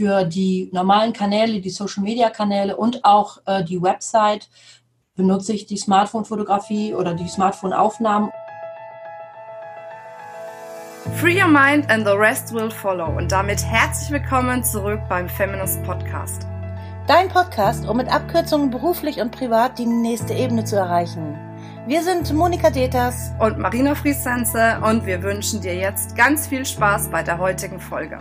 für die normalen Kanäle, die Social-Media-Kanäle und auch äh, die Website benutze ich die Smartphone-Fotografie oder die Smartphone-Aufnahmen. Free your mind and the rest will follow. Und damit herzlich willkommen zurück beim Feminist Podcast. Dein Podcast, um mit Abkürzungen beruflich und privat die nächste Ebene zu erreichen. Wir sind Monika Deters und Marina Friesense und wir wünschen dir jetzt ganz viel Spaß bei der heutigen Folge.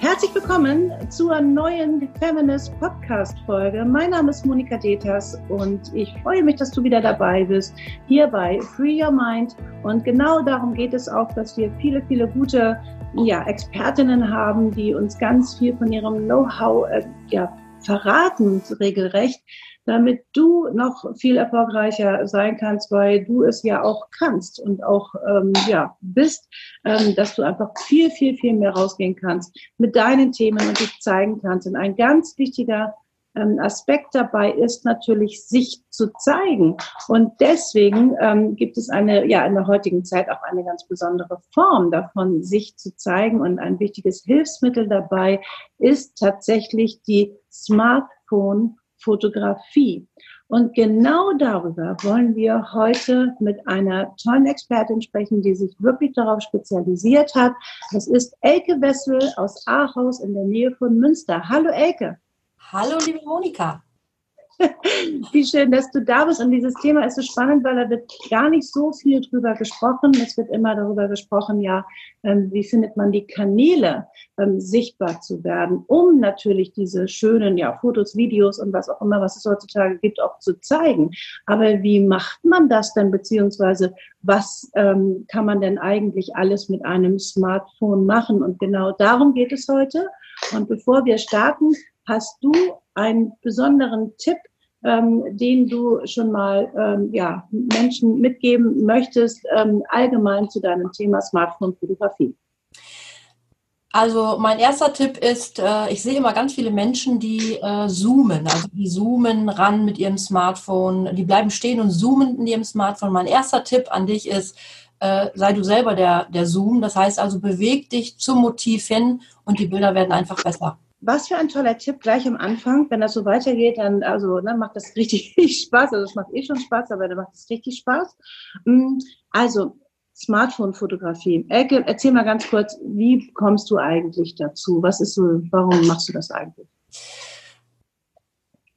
Herzlich willkommen zur neuen Feminist Podcast Folge. Mein Name ist Monika Deters und ich freue mich, dass du wieder dabei bist hier bei Free Your Mind. Und genau darum geht es auch, dass wir viele, viele gute ja, Expertinnen haben, die uns ganz viel von ihrem Know-how äh, ja, verraten, regelrecht damit du noch viel erfolgreicher sein kannst, weil du es ja auch kannst und auch ähm, ja bist, ähm, dass du einfach viel, viel, viel mehr rausgehen kannst mit deinen Themen und dich zeigen kannst. Und ein ganz wichtiger ähm, Aspekt dabei ist natürlich, sich zu zeigen. Und deswegen ähm, gibt es eine, ja, in der heutigen Zeit auch eine ganz besondere Form davon, sich zu zeigen. Und ein wichtiges Hilfsmittel dabei ist tatsächlich die Smartphone Fotografie. Und genau darüber wollen wir heute mit einer tollen Expertin sprechen, die sich wirklich darauf spezialisiert hat. Das ist Elke Wessel aus Ahaus in der Nähe von Münster. Hallo Elke. Hallo liebe Monika. Wie schön, dass du da bist. Und dieses Thema ist so spannend, weil da wird gar nicht so viel drüber gesprochen. Es wird immer darüber gesprochen, ja, ähm, wie findet man die Kanäle, ähm, sichtbar zu werden, um natürlich diese schönen, ja, Fotos, Videos und was auch immer, was es heutzutage gibt, auch zu zeigen. Aber wie macht man das denn, beziehungsweise was ähm, kann man denn eigentlich alles mit einem Smartphone machen? Und genau darum geht es heute. Und bevor wir starten, hast du einen besonderen Tipp ähm, den du schon mal ähm, ja, Menschen mitgeben möchtest, ähm, allgemein zu deinem Thema Smartphone-Fotografie? Also mein erster Tipp ist, äh, ich sehe immer ganz viele Menschen, die äh, zoomen, also die zoomen ran mit ihrem Smartphone, die bleiben stehen und zoomen in ihrem Smartphone. Mein erster Tipp an dich ist, äh, sei du selber der, der Zoom. Das heißt also, beweg dich zum Motiv hin und die Bilder werden einfach besser was für ein toller Tipp gleich am Anfang. Wenn das so weitergeht, dann also, ne, macht das richtig Spaß. Also es macht eh schon Spaß, aber dann macht es richtig Spaß. Mm, also Smartphone-Fotografie. Erzähl mal ganz kurz, wie kommst du eigentlich dazu? Was ist so, warum machst du das eigentlich?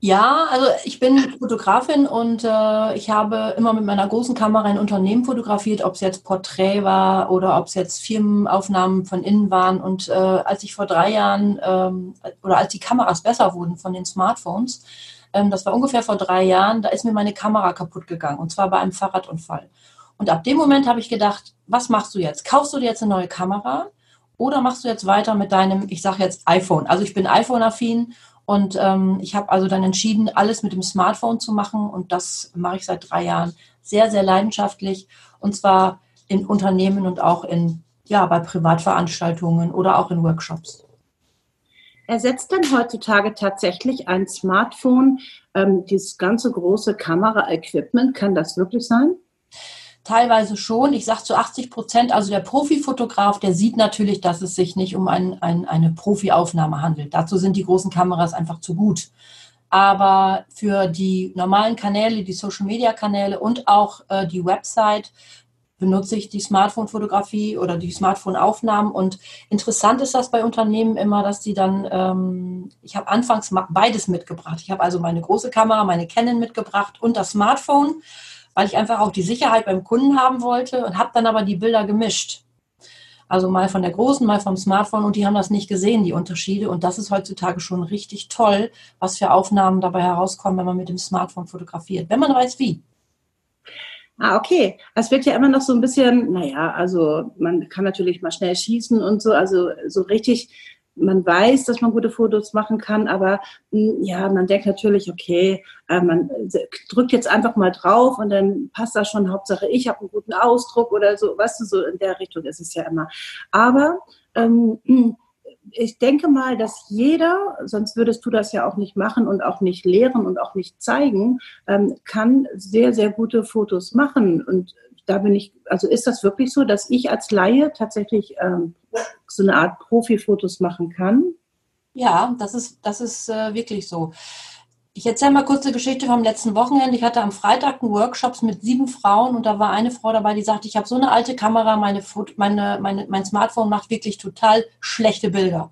Ja, also ich bin Fotografin und äh, ich habe immer mit meiner großen Kamera ein Unternehmen fotografiert, ob es jetzt Porträt war oder ob es jetzt Firmenaufnahmen von innen waren. Und äh, als ich vor drei Jahren ähm, oder als die Kameras besser wurden von den Smartphones, ähm, das war ungefähr vor drei Jahren, da ist mir meine Kamera kaputt gegangen und zwar bei einem Fahrradunfall. Und ab dem Moment habe ich gedacht, was machst du jetzt? Kaufst du dir jetzt eine neue Kamera oder machst du jetzt weiter mit deinem, ich sage jetzt iPhone? Also ich bin iPhone-affin und ähm, ich habe also dann entschieden, alles mit dem Smartphone zu machen. Und das mache ich seit drei Jahren sehr, sehr leidenschaftlich. Und zwar in Unternehmen und auch in, ja, bei Privatveranstaltungen oder auch in Workshops. Ersetzt denn heutzutage tatsächlich ein Smartphone ähm, dieses ganze große Kamera-Equipment? Kann das wirklich sein? Teilweise schon. Ich sage zu 80 Prozent, also der Profifotograf, der sieht natürlich, dass es sich nicht um ein, ein, eine Profiaufnahme handelt. Dazu sind die großen Kameras einfach zu gut. Aber für die normalen Kanäle, die Social-Media-Kanäle und auch äh, die Website benutze ich die Smartphone-Fotografie oder die Smartphone-Aufnahmen. Und interessant ist das bei Unternehmen immer, dass die dann, ähm, ich habe anfangs beides mitgebracht. Ich habe also meine große Kamera, meine Canon mitgebracht und das Smartphone weil ich einfach auch die Sicherheit beim Kunden haben wollte und habe dann aber die Bilder gemischt. Also mal von der großen, mal vom Smartphone und die haben das nicht gesehen, die Unterschiede. Und das ist heutzutage schon richtig toll, was für Aufnahmen dabei herauskommen, wenn man mit dem Smartphone fotografiert, wenn man weiß wie. Ah, okay. Es wird ja immer noch so ein bisschen, naja, also man kann natürlich mal schnell schießen und so, also so richtig man weiß, dass man gute Fotos machen kann, aber hm, ja, man denkt natürlich, okay, äh, man drückt jetzt einfach mal drauf und dann passt das schon. Hauptsache, ich habe einen guten Ausdruck oder so, weißt du, so in der Richtung ist es ja immer. Aber ähm, hm, ich denke mal, dass jeder, sonst würdest du das ja auch nicht machen und auch nicht lehren und auch nicht zeigen, ähm, kann sehr, sehr gute Fotos machen. Und da bin ich, also ist das wirklich so, dass ich als Laie tatsächlich ähm, so eine Art Profi-Fotos machen kann? Ja, das ist, das ist äh, wirklich so. Ich erzähle mal kurz eine Geschichte vom letzten Wochenende. Ich hatte am Freitag einen Workshop mit sieben Frauen und da war eine Frau dabei, die sagte, ich habe so eine alte Kamera, meine, meine, meine, mein Smartphone macht wirklich total schlechte Bilder.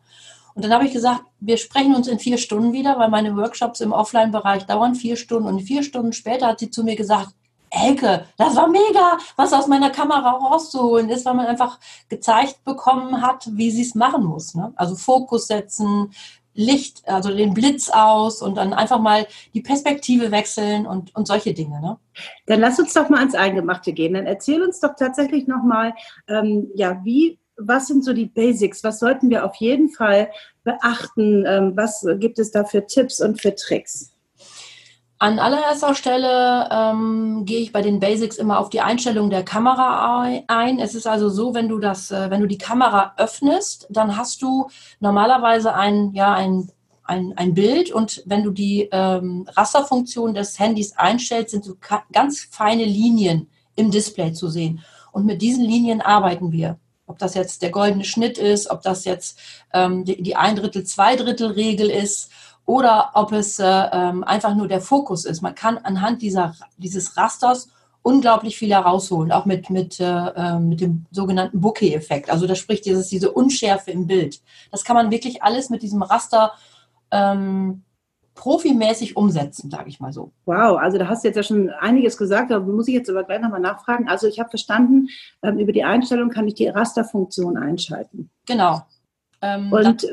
Und dann habe ich gesagt, wir sprechen uns in vier Stunden wieder, weil meine Workshops im Offline-Bereich dauern vier Stunden. Und vier Stunden später hat sie zu mir gesagt, Elke, das war mega, was aus meiner Kamera rauszuholen ist, weil man einfach gezeigt bekommen hat, wie sie es machen muss. Ne? Also Fokus setzen, Licht, also den Blitz aus und dann einfach mal die Perspektive wechseln und, und solche Dinge. Ne? Dann lass uns doch mal ans Eingemachte gehen. Dann erzähl uns doch tatsächlich nochmal, ähm, ja, wie, was sind so die Basics? Was sollten wir auf jeden Fall beachten? Ähm, was gibt es da für Tipps und für Tricks? An allererster Stelle ähm, gehe ich bei den Basics immer auf die Einstellung der Kamera ein. Es ist also so, wenn du das, äh, wenn du die Kamera öffnest, dann hast du normalerweise ein, ja, ein, ein, ein Bild und wenn du die ähm, Rasterfunktion des Handys einstellst, sind so ganz feine Linien im Display zu sehen. Und mit diesen Linien arbeiten wir. Ob das jetzt der goldene Schnitt ist, ob das jetzt ähm, die, die Ein Drittel, Zwei Drittel Regel ist oder ob es äh, ähm, einfach nur der Fokus ist. Man kann anhand dieser, dieses Rasters unglaublich viel herausholen, auch mit, mit, äh, äh mit dem sogenannten Bokeh-Effekt. Also da spricht dieses, diese Unschärfe im Bild. Das kann man wirklich alles mit diesem Raster ähm, profimäßig umsetzen, sage ich mal so. Wow, also da hast du jetzt ja schon einiges gesagt, da muss ich jetzt aber gleich nochmal nachfragen. Also ich habe verstanden, ähm, über die Einstellung kann ich die Rasterfunktion einschalten. Genau. Ähm, Und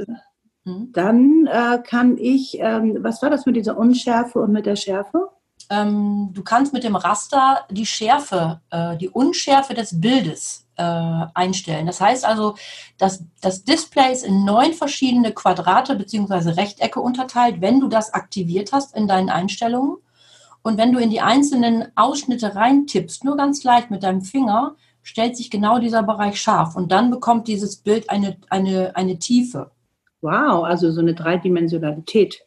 Mhm. Dann äh, kann ich, ähm, was war das mit dieser Unschärfe und mit der Schärfe? Ähm, du kannst mit dem Raster die Schärfe, äh, die Unschärfe des Bildes äh, einstellen. Das heißt also, dass das Display ist in neun verschiedene Quadrate bzw. Rechtecke unterteilt, wenn du das aktiviert hast in deinen Einstellungen. Und wenn du in die einzelnen Ausschnitte reintippst, nur ganz leicht mit deinem Finger, stellt sich genau dieser Bereich scharf und dann bekommt dieses Bild eine, eine, eine Tiefe. Wow, also so eine Dreidimensionalität.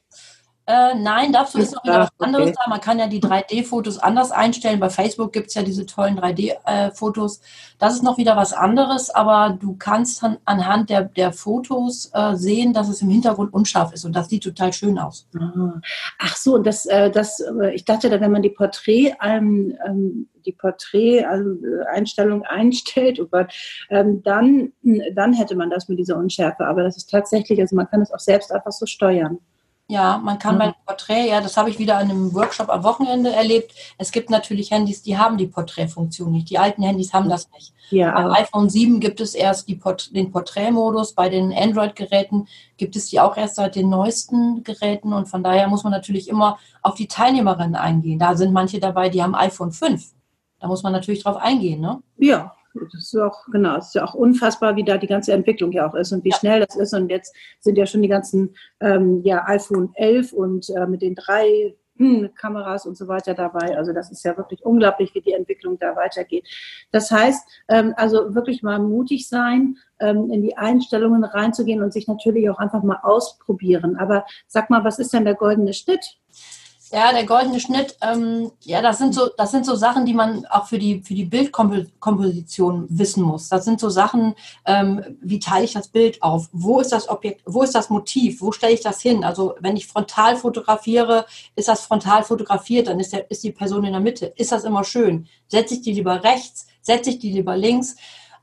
Äh, nein, dazu ist noch wieder was anderes okay. da. Man kann ja die 3D-Fotos anders einstellen. Bei Facebook gibt es ja diese tollen 3D-Fotos. Äh, das ist noch wieder was anderes, aber du kannst an, anhand der, der Fotos äh, sehen, dass es im Hintergrund unscharf ist und das sieht total schön aus. Ah. Ach so, und das, äh, das, äh, ich dachte, wenn man die Porträt, ähm, ähm, die Porträt-Einstellung einstellt, oh Gott, ähm, dann, dann hätte man das mit dieser Unschärfe. Aber das ist tatsächlich, also man kann es auch selbst einfach so steuern. Ja, man kann mhm. bei Porträt, ja, das habe ich wieder an einem Workshop am Wochenende erlebt. Es gibt natürlich Handys, die haben die Porträtfunktion nicht. Die alten Handys haben das nicht. Ja. Beim iPhone 7 gibt es erst die Port den Porträtmodus. Bei den Android-Geräten gibt es die auch erst seit den neuesten Geräten. Und von daher muss man natürlich immer auf die Teilnehmerinnen eingehen. Da sind manche dabei, die haben iPhone 5. Da muss man natürlich drauf eingehen, ne? Ja, das ist auch, genau, es ist ja auch unfassbar, wie da die ganze Entwicklung ja auch ist und wie ja. schnell das ist. Und jetzt sind ja schon die ganzen ähm, ja, iPhone 11 und äh, mit den drei hm, Kameras und so weiter dabei. Also das ist ja wirklich unglaublich, wie die Entwicklung da weitergeht. Das heißt, ähm, also wirklich mal mutig sein, ähm, in die Einstellungen reinzugehen und sich natürlich auch einfach mal ausprobieren. Aber sag mal, was ist denn der goldene Schnitt? Ja, der goldene Schnitt, ähm, ja, das sind so, das sind so Sachen, die man auch für die für die Bildkomposition wissen muss. Das sind so Sachen, ähm, wie teile ich das Bild auf? Wo ist das Objekt? Wo ist das Motiv? Wo stelle ich das hin? Also wenn ich frontal fotografiere, ist das frontal fotografiert, dann ist der ist die Person in der Mitte. Ist das immer schön? Setze ich die lieber rechts? Setze ich die lieber links?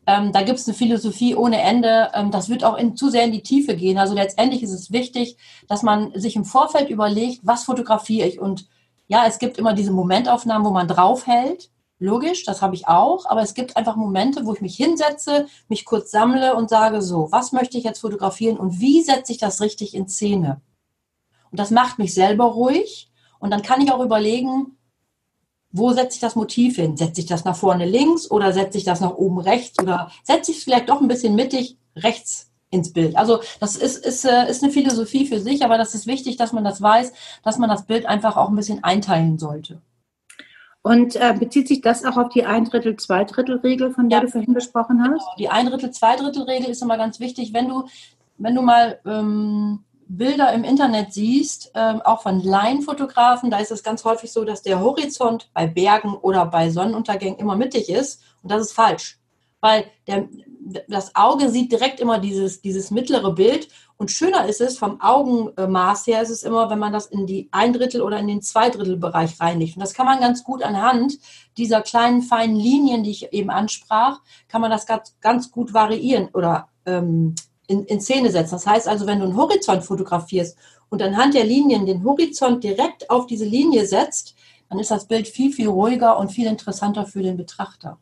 Ähm, da gibt es eine Philosophie ohne Ende. Ähm, das wird auch in, zu sehr in die Tiefe gehen. Also letztendlich ist es wichtig, dass man sich im Vorfeld überlegt, was fotografiere ich. Und ja, es gibt immer diese Momentaufnahmen, wo man draufhält. Logisch, das habe ich auch. Aber es gibt einfach Momente, wo ich mich hinsetze, mich kurz sammle und sage so, was möchte ich jetzt fotografieren und wie setze ich das richtig in Szene? Und das macht mich selber ruhig. Und dann kann ich auch überlegen, wo setze ich das Motiv hin? Setze ich das nach vorne links oder setze ich das nach oben rechts oder setze ich es vielleicht doch ein bisschen mittig rechts ins Bild? Also das ist, ist, äh, ist eine Philosophie für sich, aber das ist wichtig, dass man das weiß, dass man das Bild einfach auch ein bisschen einteilen sollte. Und äh, bezieht sich das auch auf die Ein Drittel, Zwei Drittel Regel, von der ja. du vorhin gesprochen hast? Genau. Die Ein Drittel, Zwei Drittel Regel ist immer ganz wichtig. Wenn du, wenn du mal ähm, Bilder im Internet siehst, ähm, auch von Laienfotografen, da ist es ganz häufig so, dass der Horizont bei Bergen oder bei Sonnenuntergängen immer mittig ist. Und das ist falsch. weil der, das Auge sieht direkt immer dieses, dieses mittlere Bild und schöner ist es vom Augenmaß her, ist es immer, wenn man das in die ein Drittel oder in den Zweidrittelbereich reinlegt. Und das kann man ganz gut anhand dieser kleinen feinen Linien, die ich eben ansprach, kann man das ganz, ganz gut variieren oder ähm, in, in Szene setzen. Das heißt also, wenn du einen Horizont fotografierst und anhand der Linien den Horizont direkt auf diese Linie setzt, dann ist das Bild viel, viel ruhiger und viel interessanter für den Betrachter.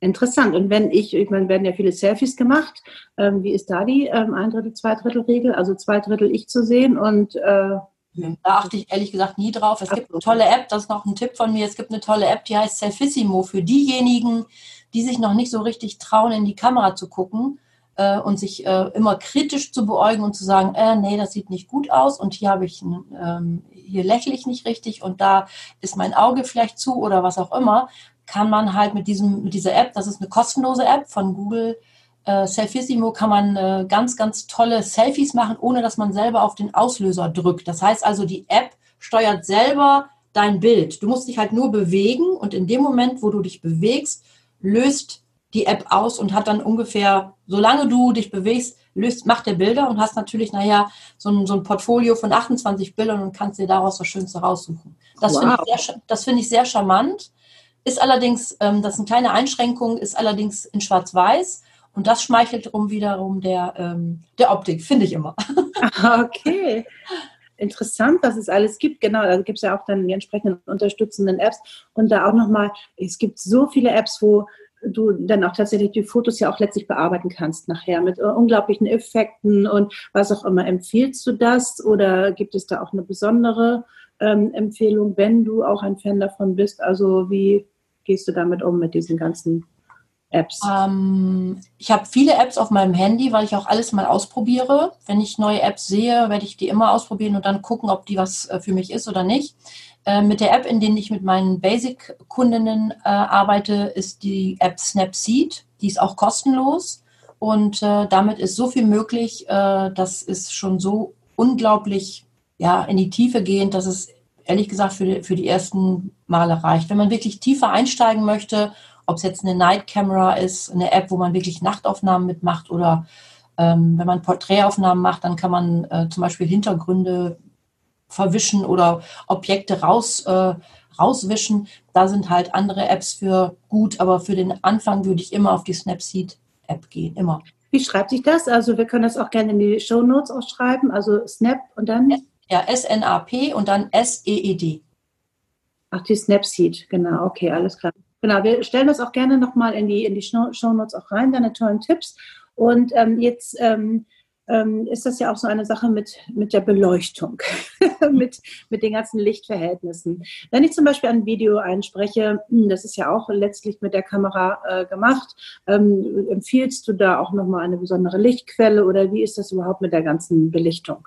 Interessant. Und wenn ich, ich meine, werden ja viele Selfies gemacht. Ähm, wie ist da die ähm, ein Drittel, zwei Drittel Regel? Also zwei Drittel ich zu sehen und äh, da achte ich ehrlich gesagt nie drauf. Es gibt eine tolle App, das ist noch ein Tipp von mir. Es gibt eine tolle App, die heißt Selfissimo für diejenigen, die sich noch nicht so richtig trauen, in die Kamera zu gucken äh, und sich äh, immer kritisch zu beäugen und zu sagen, äh, nee, das sieht nicht gut aus und hier habe ich, ähm, hier lächle ich nicht richtig und da ist mein Auge vielleicht zu oder was auch immer kann man halt mit, diesem, mit dieser App, das ist eine kostenlose App von Google, äh, Selfissimo, kann man äh, ganz, ganz tolle Selfies machen, ohne dass man selber auf den Auslöser drückt. Das heißt also, die App steuert selber dein Bild. Du musst dich halt nur bewegen und in dem Moment, wo du dich bewegst, löst die App aus und hat dann ungefähr, solange du dich bewegst, löst, macht der Bilder und hast natürlich nachher so ein, so ein Portfolio von 28 Bildern und kannst dir daraus das Schönste raussuchen. Das wow. finde ich, sehr, find ich sehr charmant. Ist allerdings, ähm, das ist eine kleine Einschränkung, ist allerdings in Schwarz-Weiß. Und das schmeichelt rum wiederum der, ähm, der Optik, finde ich immer. okay. Interessant, was es alles gibt. Genau, da gibt es ja auch dann die entsprechenden unterstützenden Apps. Und da auch nochmal, es gibt so viele Apps, wo du dann auch tatsächlich die Fotos ja auch letztlich bearbeiten kannst nachher mit unglaublichen Effekten und was auch immer. Empfiehlst du das oder gibt es da auch eine besondere ähm, Empfehlung, wenn du auch ein Fan davon bist? Also wie gehst du damit um, mit diesen ganzen Apps? Ähm, ich habe viele Apps auf meinem Handy, weil ich auch alles mal ausprobiere. Wenn ich neue Apps sehe, werde ich die immer ausprobieren und dann gucken, ob die was äh, für mich ist oder nicht. Äh, mit der App, in der ich mit meinen Basic-Kundinnen äh, arbeite, ist die App Snapseed. Die ist auch kostenlos und äh, damit ist so viel möglich. Äh, das ist schon so unglaublich ja, in die Tiefe gehend, dass es ehrlich gesagt für die, für die ersten Male reicht. Wenn man wirklich tiefer einsteigen möchte, ob es jetzt eine Night Camera ist, eine App, wo man wirklich Nachtaufnahmen mitmacht oder ähm, wenn man Porträtaufnahmen macht, dann kann man äh, zum Beispiel Hintergründe verwischen oder Objekte raus, äh, rauswischen. Da sind halt andere Apps für gut, aber für den Anfang würde ich immer auf die Snapseed-App gehen, immer. Wie schreibt sich das? Also wir können das auch gerne in die Show Notes ausschreiben, also Snap und dann? Ja, S-N-A-P und dann S-E-E-D. Ach, die Snapseed, genau, okay, alles klar. Genau, wir stellen das auch gerne nochmal in die, in die Show auch rein, deine tollen Tipps. Und ähm, jetzt ähm, ähm, ist das ja auch so eine Sache mit, mit der Beleuchtung, mit, mit den ganzen Lichtverhältnissen. Wenn ich zum Beispiel ein Video einspreche, hm, das ist ja auch letztlich mit der Kamera äh, gemacht, ähm, empfiehlst du da auch nochmal eine besondere Lichtquelle oder wie ist das überhaupt mit der ganzen Belichtung?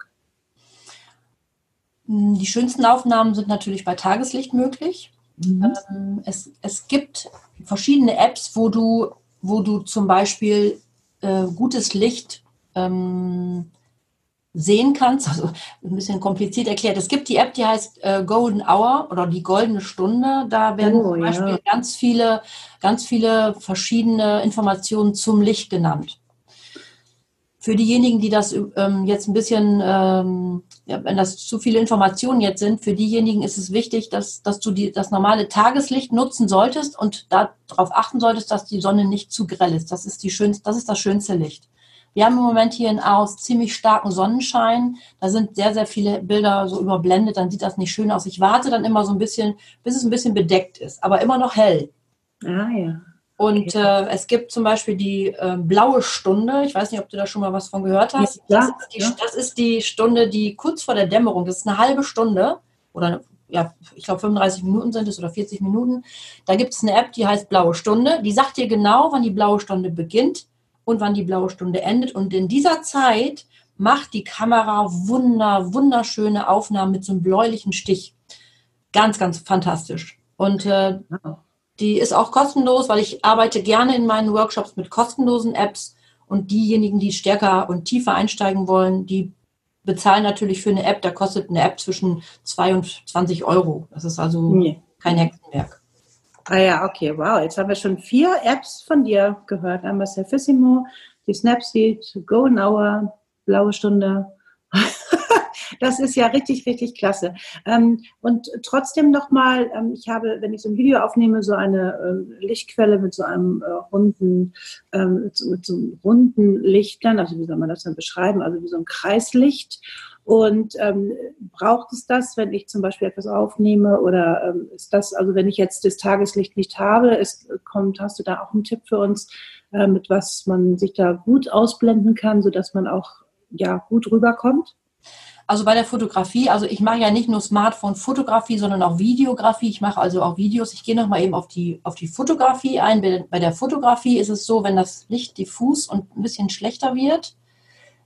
Die schönsten Aufnahmen sind natürlich bei Tageslicht möglich. Mhm. Ähm, es, es gibt verschiedene Apps, wo du, wo du zum Beispiel äh, gutes Licht ähm, sehen kannst. Also ein bisschen kompliziert erklärt. Es gibt die App, die heißt äh, Golden Hour oder die goldene Stunde. Da werden oh, zum Beispiel ja. ganz viele, ganz viele verschiedene Informationen zum Licht genannt. Für diejenigen, die das ähm, jetzt ein bisschen, ähm, ja, wenn das zu viele Informationen jetzt sind, für diejenigen ist es wichtig, dass, dass du die, das normale Tageslicht nutzen solltest und darauf achten solltest, dass die Sonne nicht zu grell ist. Das ist, die schönste, das, ist das schönste Licht. Wir haben im Moment hier in Aarhus ziemlich starken Sonnenschein. Da sind sehr, sehr viele Bilder so überblendet. Dann sieht das nicht schön aus. Ich warte dann immer so ein bisschen, bis es ein bisschen bedeckt ist, aber immer noch hell. Ah ja. Und äh, es gibt zum Beispiel die äh, blaue Stunde. Ich weiß nicht, ob du da schon mal was von gehört hast. Ja, das, ist die, ja. das ist die Stunde, die kurz vor der Dämmerung, das ist eine halbe Stunde oder ja, ich glaube 35 Minuten sind es oder 40 Minuten. Da gibt es eine App, die heißt Blaue Stunde. Die sagt dir genau, wann die blaue Stunde beginnt und wann die blaue Stunde endet. Und in dieser Zeit macht die Kamera wunder, wunderschöne Aufnahmen mit so einem bläulichen Stich. Ganz, ganz fantastisch. Und äh, die ist auch kostenlos, weil ich arbeite gerne in meinen Workshops mit kostenlosen Apps und diejenigen, die stärker und tiefer einsteigen wollen, die bezahlen natürlich für eine App. Da kostet eine App zwischen 2 und 20 Euro. Das ist also nee. kein Hexenwerk. Ah ja, okay, wow. Jetzt haben wir schon vier Apps von dir gehört. Einmal Surfissimo, die Snapseed, Go Hour, Blaue Stunde. Das ist ja richtig, richtig klasse. Ähm, und trotzdem nochmal, ähm, ich habe, wenn ich so ein Video aufnehme, so eine äh, Lichtquelle mit so einem äh, runden, ähm, mit so einem runden Lichtern, also wie soll man das dann beschreiben, also wie so ein Kreislicht. Und ähm, braucht es das, wenn ich zum Beispiel etwas aufnehme oder ähm, ist das, also wenn ich jetzt das Tageslicht nicht habe, ist, kommt, hast du da auch einen Tipp für uns, äh, mit was man sich da gut ausblenden kann, sodass man auch ja gut rüberkommt? Also bei der Fotografie, also ich mache ja nicht nur Smartphone-Fotografie, sondern auch Videografie. Ich mache also auch Videos. Ich gehe nochmal eben auf die, auf die Fotografie ein. Bei der Fotografie ist es so, wenn das Licht diffus und ein bisschen schlechter wird,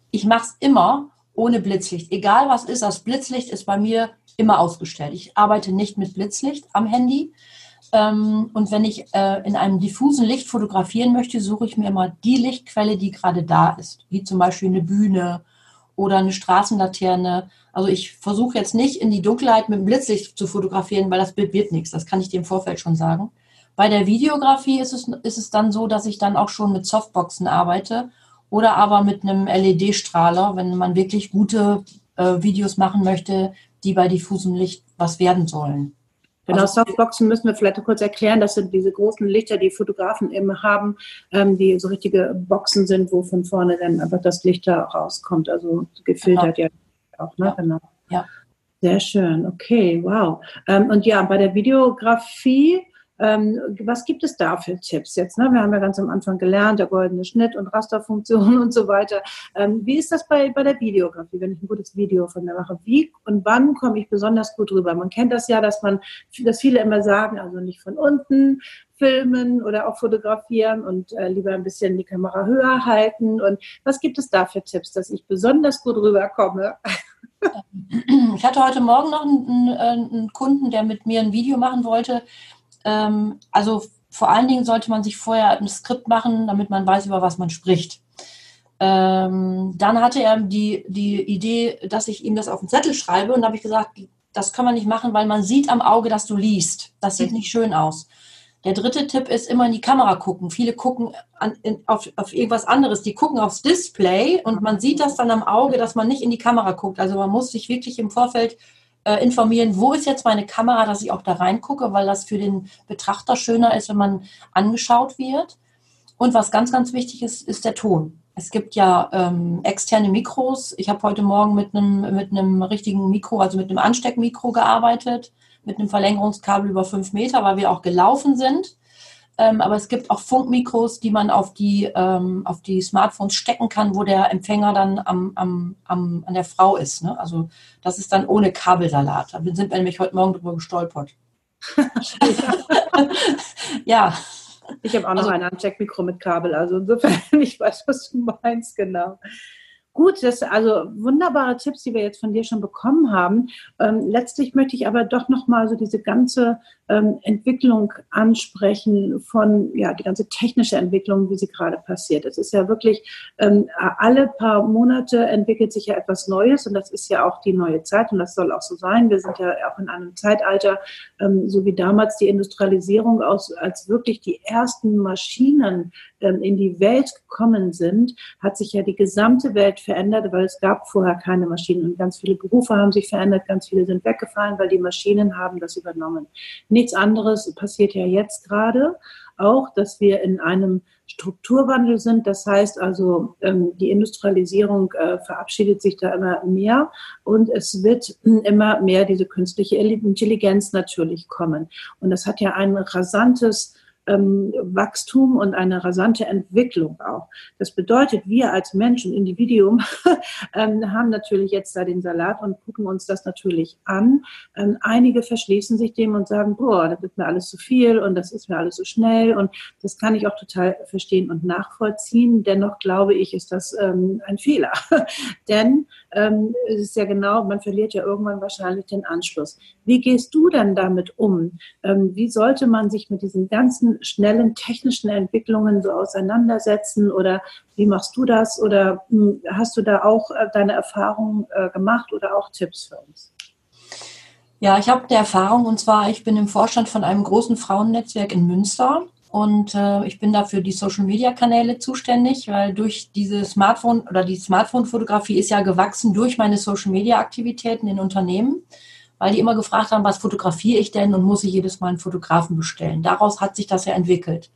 ich mache es immer ohne Blitzlicht. Egal was ist, das Blitzlicht ist bei mir immer ausgestellt. Ich arbeite nicht mit Blitzlicht am Handy. Ähm, und wenn ich äh, in einem diffusen Licht fotografieren möchte, suche ich mir immer die Lichtquelle, die gerade da ist. Wie zum Beispiel eine Bühne oder eine Straßenlaterne. Also ich versuche jetzt nicht in die Dunkelheit mit dem Blitzlicht zu fotografieren, weil das Bild wird nichts. Das kann ich dir im Vorfeld schon sagen. Bei der Videografie ist es, ist es dann so, dass ich dann auch schon mit Softboxen arbeite oder aber mit einem LED-Strahler, wenn man wirklich gute äh, Videos machen möchte, die bei diffusem Licht was werden sollen. Genau, also, Softboxen müssen wir vielleicht kurz erklären. Das sind diese großen Lichter, die Fotografen immer haben, ähm, die so richtige Boxen sind, wo von vorne dann einfach das Licht da rauskommt. Also gefiltert genau. ja auch, ne? Ja. Genau. Ja. Sehr schön. Okay, wow. Ähm, und ja, bei der Videografie was gibt es da für Tipps jetzt? Ne? Wir haben ja ganz am Anfang gelernt, der goldene Schnitt und Rasterfunktion und so weiter. Ähm, wie ist das bei, bei der Videografie, wenn ich ein gutes Video von mir mache? Wie und wann komme ich besonders gut rüber? Man kennt das ja, dass man, dass viele immer sagen, also nicht von unten filmen oder auch fotografieren und äh, lieber ein bisschen die Kamera höher halten. Und was gibt es da für Tipps, dass ich besonders gut rüberkomme? Ich hatte heute Morgen noch einen, einen, Kunden, der mit mir ein Video machen wollte ähm, also vor allen Dingen sollte man sich vorher ein Skript machen, damit man weiß, über was man spricht. Ähm, dann hatte er die, die Idee, dass ich ihm das auf den Zettel schreibe und da habe ich gesagt, das kann man nicht machen, weil man sieht am Auge, dass du liest. Das sieht nicht schön aus. Der dritte Tipp ist immer in die Kamera gucken. Viele gucken an, in, auf, auf irgendwas anderes. Die gucken aufs Display und man sieht das dann am Auge, dass man nicht in die Kamera guckt. Also man muss sich wirklich im Vorfeld äh, informieren, wo ist jetzt meine Kamera, dass ich auch da reingucke, weil das für den Betrachter schöner ist, wenn man angeschaut wird. Und was ganz, ganz wichtig ist, ist der Ton. Es gibt ja ähm, externe Mikros. Ich habe heute Morgen mit einem, mit einem richtigen Mikro, also mit einem Ansteckmikro gearbeitet, mit einem Verlängerungskabel über fünf Meter, weil wir auch gelaufen sind. Ähm, aber es gibt auch Funkmikros, die man auf die, ähm, auf die Smartphones stecken kann, wo der Empfänger dann am, am, am, an der Frau ist. Ne? Also das ist dann ohne Kabelsalat. Da sind wir nämlich heute Morgen drüber gestolpert. ja. Ich habe auch noch also, ein Ancheck-Mikro mit Kabel, also insofern, ich weiß, was du meinst, genau. Gut, das also wunderbare Tipps, die wir jetzt von dir schon bekommen haben. Ähm, letztlich möchte ich aber doch noch mal so diese ganze ähm, Entwicklung ansprechen von ja die ganze technische Entwicklung, wie sie gerade passiert. Es ist ja wirklich ähm, alle paar Monate entwickelt sich ja etwas Neues und das ist ja auch die neue Zeit und das soll auch so sein. Wir sind ja auch in einem Zeitalter, ähm, so wie damals die Industrialisierung aus, als wirklich die ersten Maschinen in die Welt gekommen sind, hat sich ja die gesamte Welt verändert, weil es gab vorher keine Maschinen und ganz viele Berufe haben sich verändert, ganz viele sind weggefallen, weil die Maschinen haben das übernommen. Nichts anderes passiert ja jetzt gerade auch, dass wir in einem Strukturwandel sind. Das heißt also, ähm, die Industrialisierung äh, verabschiedet sich da immer mehr und es wird immer mehr diese künstliche Intelligenz natürlich kommen. Und das hat ja ein rasantes ähm, Wachstum und eine rasante Entwicklung auch. Das bedeutet, wir als Menschen, Individuum, ähm, haben natürlich jetzt da den Salat und gucken uns das natürlich an. Ähm, einige verschließen sich dem und sagen, boah, das wird mir alles zu viel und das ist mir alles so schnell und das kann ich auch total verstehen und nachvollziehen. Dennoch glaube ich, ist das ähm, ein Fehler. Denn ähm, es ist ja genau, man verliert ja irgendwann wahrscheinlich den Anschluss. Wie gehst du dann damit um? Ähm, wie sollte man sich mit diesen ganzen schnellen technischen Entwicklungen so auseinandersetzen? Oder wie machst du das? Oder hm, hast du da auch äh, deine Erfahrungen äh, gemacht oder auch Tipps für uns? Ja, ich habe eine Erfahrung und zwar, ich bin im Vorstand von einem großen Frauennetzwerk in Münster und äh, ich bin dafür die Social Media Kanäle zuständig, weil durch diese Smartphone oder die Smartphone-Fotografie ist ja gewachsen durch meine Social Media Aktivitäten in Unternehmen, weil die immer gefragt haben, was fotografiere ich denn und muss ich jedes Mal einen Fotografen bestellen. Daraus hat sich das ja entwickelt.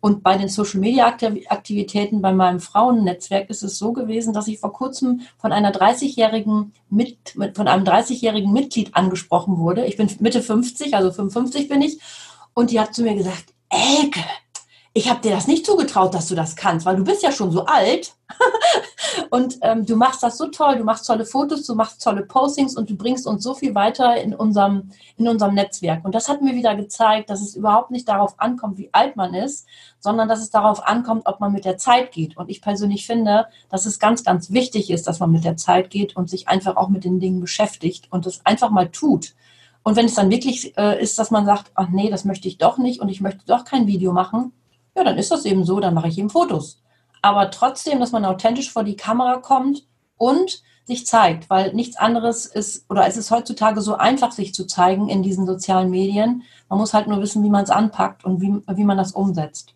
Und bei den Social Media Aktivitäten bei meinem Frauennetzwerk ist es so gewesen, dass ich vor kurzem von einer 30-jährigen mit, von einem 30-jährigen Mitglied angesprochen wurde. Ich bin Mitte 50, also 55 bin ich. Und die hat zu mir gesagt, Elke, ich habe dir das nicht zugetraut, dass du das kannst, weil du bist ja schon so alt und ähm, du machst das so toll, du machst tolle Fotos, du machst tolle Postings und du bringst uns so viel weiter in unserem, in unserem Netzwerk. Und das hat mir wieder gezeigt, dass es überhaupt nicht darauf ankommt, wie alt man ist, sondern dass es darauf ankommt, ob man mit der Zeit geht. Und ich persönlich finde, dass es ganz, ganz wichtig ist, dass man mit der Zeit geht und sich einfach auch mit den Dingen beschäftigt und es einfach mal tut. Und wenn es dann wirklich äh, ist, dass man sagt, ach nee, das möchte ich doch nicht und ich möchte doch kein Video machen, ja, dann ist das eben so, dann mache ich eben Fotos. Aber trotzdem, dass man authentisch vor die Kamera kommt und sich zeigt, weil nichts anderes ist, oder es ist heutzutage so einfach, sich zu zeigen in diesen sozialen Medien. Man muss halt nur wissen, wie man es anpackt und wie, wie man das umsetzt.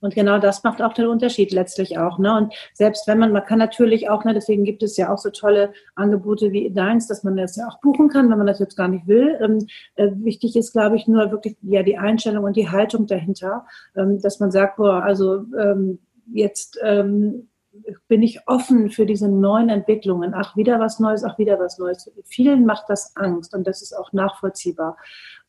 Und genau das macht auch den Unterschied letztlich auch. Ne? Und selbst wenn man, man kann natürlich auch, ne, deswegen gibt es ja auch so tolle Angebote wie deins, dass man das ja auch buchen kann, wenn man das jetzt gar nicht will. Ähm, äh, wichtig ist, glaube ich, nur wirklich ja die Einstellung und die Haltung dahinter, ähm, dass man sagt, boah, also ähm, jetzt ähm, bin ich offen für diese neuen Entwicklungen. Ach, wieder was Neues, ach, wieder was Neues. Vielen macht das Angst und das ist auch nachvollziehbar.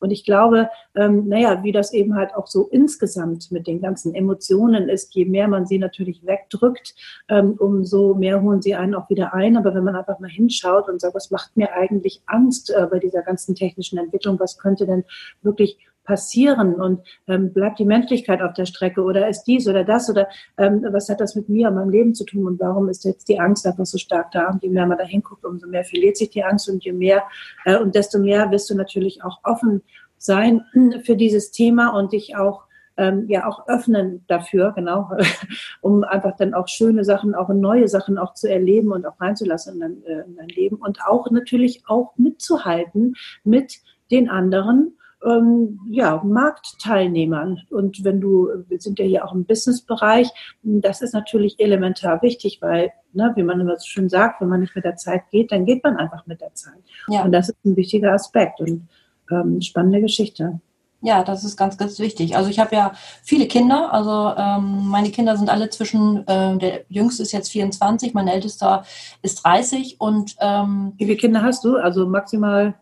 Und ich glaube, ähm, naja, wie das eben halt auch so insgesamt mit den ganzen Emotionen ist, je mehr man sie natürlich wegdrückt, ähm, umso mehr holen sie einen auch wieder ein. Aber wenn man einfach mal hinschaut und sagt, was macht mir eigentlich Angst äh, bei dieser ganzen technischen Entwicklung, was könnte denn wirklich passieren und ähm, bleibt die Menschlichkeit auf der Strecke oder ist dies oder das oder ähm, was hat das mit mir und meinem Leben zu tun und warum ist jetzt die Angst einfach so stark da? Und je mehr man da hinguckt, umso mehr verliert sich die Angst und je mehr äh, und desto mehr wirst du natürlich auch offen sein für dieses Thema und dich auch ähm, ja auch öffnen dafür, genau, um einfach dann auch schöne Sachen, auch neue Sachen auch zu erleben und auch reinzulassen in dein, äh, in dein Leben und auch natürlich auch mitzuhalten mit den anderen ähm, ja, Marktteilnehmern. Und wenn du, wir sind ja hier auch im Businessbereich, das ist natürlich elementar wichtig, weil, ne, wie man immer so schön sagt, wenn man nicht mit der Zeit geht, dann geht man einfach mit der Zeit. Ja. Und das ist ein wichtiger Aspekt und ähm, spannende Geschichte. Ja, das ist ganz, ganz wichtig. Also ich habe ja viele Kinder. Also ähm, meine Kinder sind alle zwischen, äh, der jüngste ist jetzt 24, mein ältester ist 30 und ähm, Wie viele Kinder hast du? Also maximal?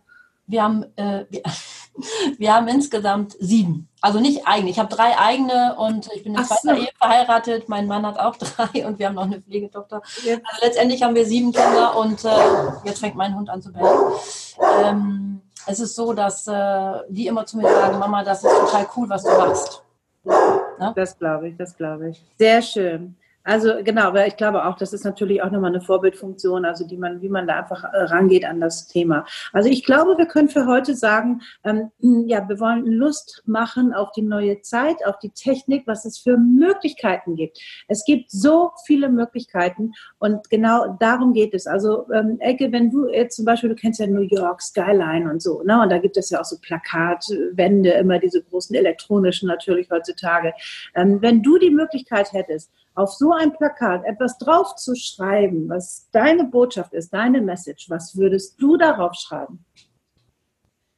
Wir haben, äh, wir, wir haben insgesamt sieben. Also nicht eigene. Ich habe drei eigene und ich bin in zweiter so. Ehe verheiratet. Mein Mann hat auch drei und wir haben noch eine Pflegetochter. Ja. Also letztendlich haben wir sieben Kinder und äh, jetzt fängt mein Hund an zu bellen. Ähm, es ist so, dass äh, die immer zu mir sagen, Mama, das ist total cool, was du machst. Ja? Das glaube ich, das glaube ich. Sehr schön. Also genau, weil ich glaube auch, das ist natürlich auch nochmal eine Vorbildfunktion, also die man, wie man da einfach äh, rangeht an das Thema. Also ich glaube, wir können für heute sagen, ähm, ja, wir wollen Lust machen auf die neue Zeit, auf die Technik, was es für Möglichkeiten gibt. Es gibt so viele Möglichkeiten und genau darum geht es. Also ähm, Elke, wenn du jetzt zum Beispiel, du kennst ja New York Skyline und so, ne? Und da gibt es ja auch so Plakatwände, immer diese großen elektronischen natürlich heutzutage. Ähm, wenn du die Möglichkeit hättest, auf so ein Plakat etwas drauf zu schreiben, was deine Botschaft ist, deine Message, was würdest du darauf schreiben?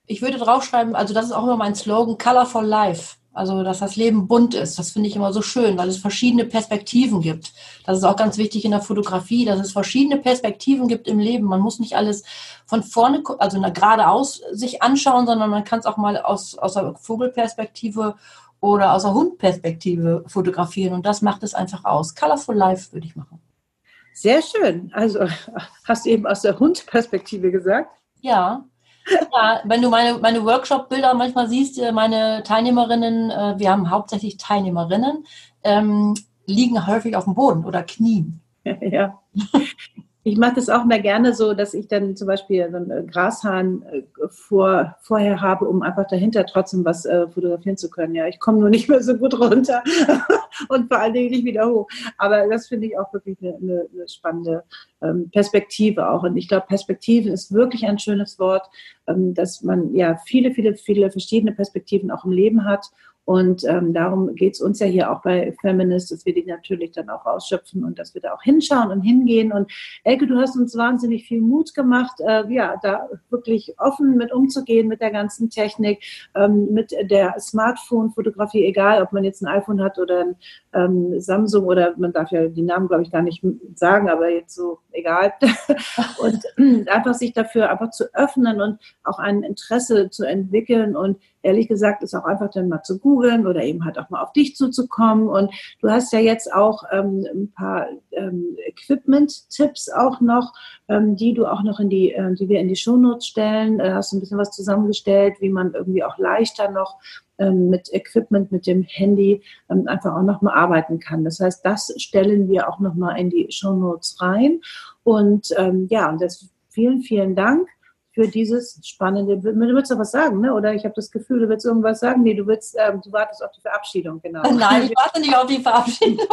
Ich würde draufschreiben, also das ist auch immer mein Slogan, Colorful Life. Also, dass das Leben bunt ist. Das finde ich immer so schön, weil es verschiedene Perspektiven gibt. Das ist auch ganz wichtig in der Fotografie, dass es verschiedene Perspektiven gibt im Leben. Man muss nicht alles von vorne, also geradeaus sich anschauen, sondern man kann es auch mal aus, aus der Vogelperspektive oder aus der Hundperspektive fotografieren und das macht es einfach aus. Colorful Life würde ich machen. Sehr schön. Also hast du eben aus der Hundperspektive gesagt? Ja. Ja, wenn du meine, meine Workshop-Bilder manchmal siehst, äh, meine Teilnehmerinnen, äh, wir haben hauptsächlich Teilnehmerinnen, ähm, liegen häufig auf dem Boden oder knien. Ja. Ich mache das auch mehr gerne so, dass ich dann zum Beispiel so einen Grashahn äh, vor, vorher habe, um einfach dahinter trotzdem was äh, fotografieren zu können. Ja, ich komme nur nicht mehr so gut runter und vor allen Dingen nicht wieder hoch. Aber das finde ich auch wirklich eine, eine, eine spannende ähm, Perspektive auch. Und ich glaube, Perspektive ist wirklich ein schönes Wort, ähm, dass man ja viele, viele, viele verschiedene Perspektiven auch im Leben hat und ähm, darum geht es uns ja hier auch bei Feminist, dass wir die natürlich dann auch ausschöpfen und dass wir da auch hinschauen und hingehen. Und Elke, du hast uns wahnsinnig viel Mut gemacht, äh, ja, da wirklich offen mit umzugehen mit der ganzen Technik, ähm, mit der Smartphone-Fotografie, egal ob man jetzt ein iPhone hat oder ein ähm, Samsung oder man darf ja die Namen, glaube ich, gar nicht sagen, aber jetzt so egal. und einfach sich dafür einfach zu öffnen und auch ein Interesse zu entwickeln und ehrlich gesagt ist auch einfach dann mal zu googeln oder eben halt auch mal auf dich zuzukommen. Und du hast ja jetzt auch ähm, ein paar ähm, Equipment-Tipps auch noch, ähm, die du auch noch in die, äh, die wir in die Shownotes stellen. Äh, hast du ein bisschen was zusammengestellt, wie man irgendwie auch leichter noch ähm, mit Equipment, mit dem Handy ähm, einfach auch nochmal arbeiten kann. Das heißt, das stellen wir auch nochmal in die Show Notes rein. Und ähm, ja, und das vielen, vielen Dank für dieses spannende. Du willst doch was sagen, ne? Oder ich habe das Gefühl, du willst irgendwas sagen. Nee, du willst, ähm, du wartest auf die Verabschiedung, genau. Nein, ich warte nicht auf die Verabschiedung.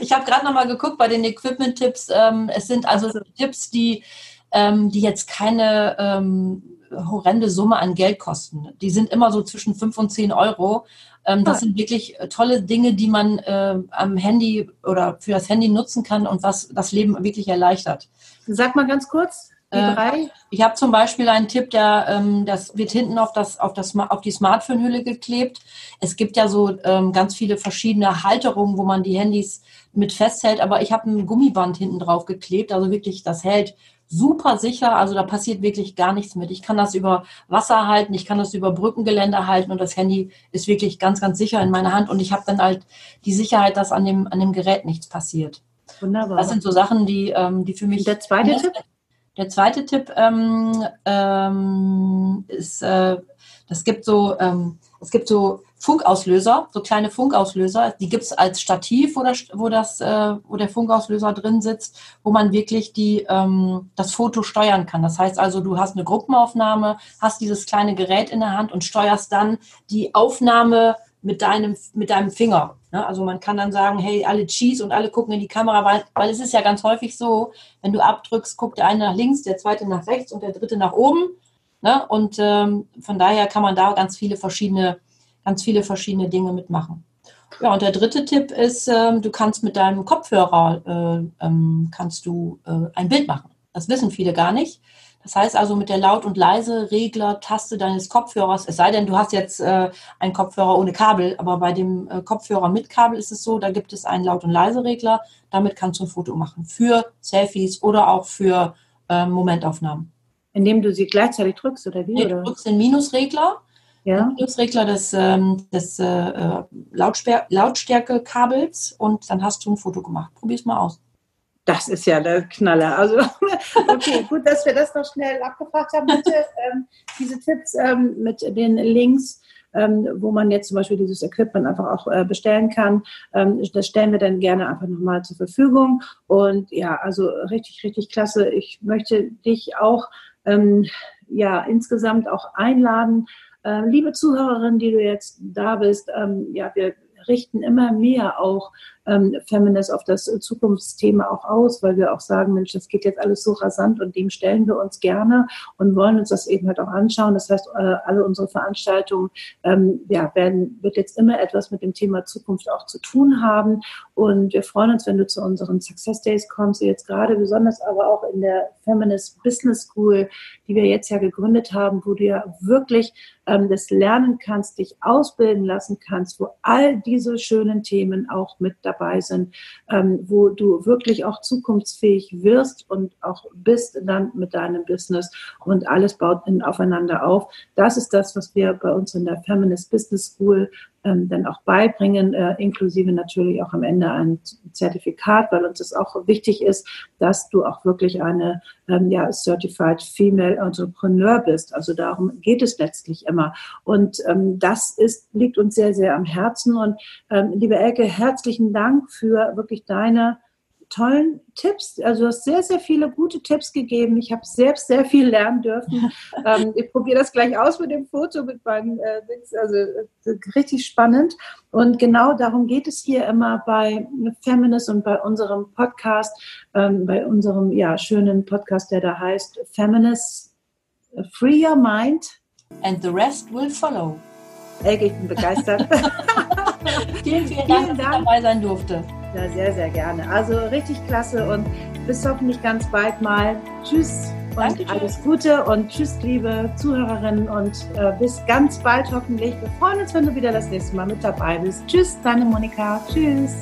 Ich habe gerade nochmal geguckt bei den Equipment-Tipps. Ähm, es sind also. Tipps, die, ähm, die jetzt keine ähm, horrende Summe an Geld kosten. Die sind immer so zwischen 5 und 10 Euro. Ähm, das sind wirklich äh, tolle Dinge, die man äh, am Handy oder für das Handy nutzen kann und was das Leben wirklich erleichtert. Sag mal ganz kurz, äh. Ich habe zum Beispiel einen Tipp, der ähm, das wird hinten auf das auf das auf die Smartphone-Hülle geklebt. Es gibt ja so ähm, ganz viele verschiedene Halterungen, wo man die Handys mit festhält, aber ich habe ein Gummiband hinten drauf geklebt, also wirklich das hält super sicher. Also da passiert wirklich gar nichts mit. Ich kann das über Wasser halten, ich kann das über Brückengeländer halten und das Handy ist wirklich ganz, ganz sicher in meiner Hand und ich habe dann halt die Sicherheit, dass an dem, an dem Gerät nichts passiert. Wunderbar. Das sind so Sachen, die, ähm, die für mich. Und der zweite Tipp? Der zweite Tipp ähm, ähm, ist, äh, das gibt so, ähm, es gibt so Funkauslöser, so kleine Funkauslöser, die gibt es als Stativ, wo, das, wo, das, äh, wo der Funkauslöser drin sitzt, wo man wirklich die, ähm, das Foto steuern kann. Das heißt also, du hast eine Gruppenaufnahme, hast dieses kleine Gerät in der Hand und steuerst dann die Aufnahme mit deinem, mit deinem Finger. Ne? Also man kann dann sagen, hey, alle Cheese und alle gucken in die Kamera, weil, weil es ist ja ganz häufig so, wenn du abdrückst, guckt der eine nach links, der zweite nach rechts und der dritte nach oben. Ne? Und ähm, von daher kann man da ganz viele verschiedene ganz viele verschiedene Dinge mitmachen. Ja, und der dritte Tipp ist, ähm, du kannst mit deinem Kopfhörer äh, ähm, kannst du äh, ein Bild machen. Das wissen viele gar nicht. Das heißt also mit der Laut- und Leise-Regler-Taste deines Kopfhörers, es sei denn, du hast jetzt äh, einen Kopfhörer ohne Kabel, aber bei dem äh, Kopfhörer mit Kabel ist es so, da gibt es einen Laut- und Leise-Regler. Damit kannst du ein Foto machen für Selfies oder auch für äh, Momentaufnahmen. Indem du sie gleichzeitig drückst, oder wie? Nee, du drückst den Minusregler ja. Minusregler des, ähm, des äh, Lautstärke-Kabels und dann hast du ein Foto gemacht. Probier es mal aus. Das ist ja der Knaller. Also, okay, gut, dass wir das noch schnell abgefragt haben. Bitte ähm, diese Tipps ähm, mit den Links, ähm, wo man jetzt zum Beispiel dieses Equipment einfach auch äh, bestellen kann, ähm, das stellen wir dann gerne einfach nochmal zur Verfügung. Und ja, also richtig, richtig klasse. Ich möchte dich auch ähm, ja insgesamt auch einladen, äh, liebe Zuhörerin, die du jetzt da bist, ähm, ja, wir richten immer mehr auch ähm, Feminist auf das Zukunftsthema auch aus, weil wir auch sagen, Mensch, das geht jetzt alles so rasant und dem stellen wir uns gerne und wollen uns das eben halt auch anschauen. Das heißt, äh, alle unsere Veranstaltungen ähm, ja, werden, wird jetzt immer etwas mit dem Thema Zukunft auch zu tun haben. Und wir freuen uns, wenn du zu unseren Success Days kommst, jetzt gerade besonders aber auch in der Feminist Business School, die wir jetzt ja gegründet haben, wo du ja wirklich ähm, das lernen kannst, dich ausbilden lassen kannst, wo all diese schönen Themen auch mit dabei dabei sind, ähm, wo du wirklich auch zukunftsfähig wirst und auch bist dann mit deinem Business und alles baut in, aufeinander auf. Das ist das, was wir bei uns in der Feminist Business School ähm, dann auch beibringen, äh, inklusive natürlich auch am Ende ein Zertifikat, weil uns das auch wichtig ist, dass du auch wirklich eine ähm, ja, Certified Female Entrepreneur bist. Also darum geht es letztlich immer. Und ähm, das ist, liegt uns sehr, sehr am Herzen. Und ähm, liebe Elke, herzlichen Dank für wirklich deine tollen Tipps. Also du hast sehr, sehr viele gute Tipps gegeben. Ich habe selbst sehr viel lernen dürfen. ähm, ich probiere das gleich aus mit dem Foto, mit meinem, äh, also äh, richtig spannend. Und genau darum geht es hier immer bei Feminist und bei unserem Podcast, ähm, bei unserem ja, schönen Podcast, der da heißt Feminist Free Your Mind. And the rest will follow. Elke, ich bin begeistert. vielen, vielen Dank, dass ich dabei sein durfte. Ja, sehr, sehr gerne. Also richtig klasse und bis hoffentlich ganz bald mal. Tschüss und Dankeschön. alles Gute und tschüss, liebe Zuhörerinnen und äh, bis ganz bald hoffentlich. Wir freuen uns, wenn du wieder das nächste Mal mit dabei bist. Tschüss, deine Monika. Tschüss.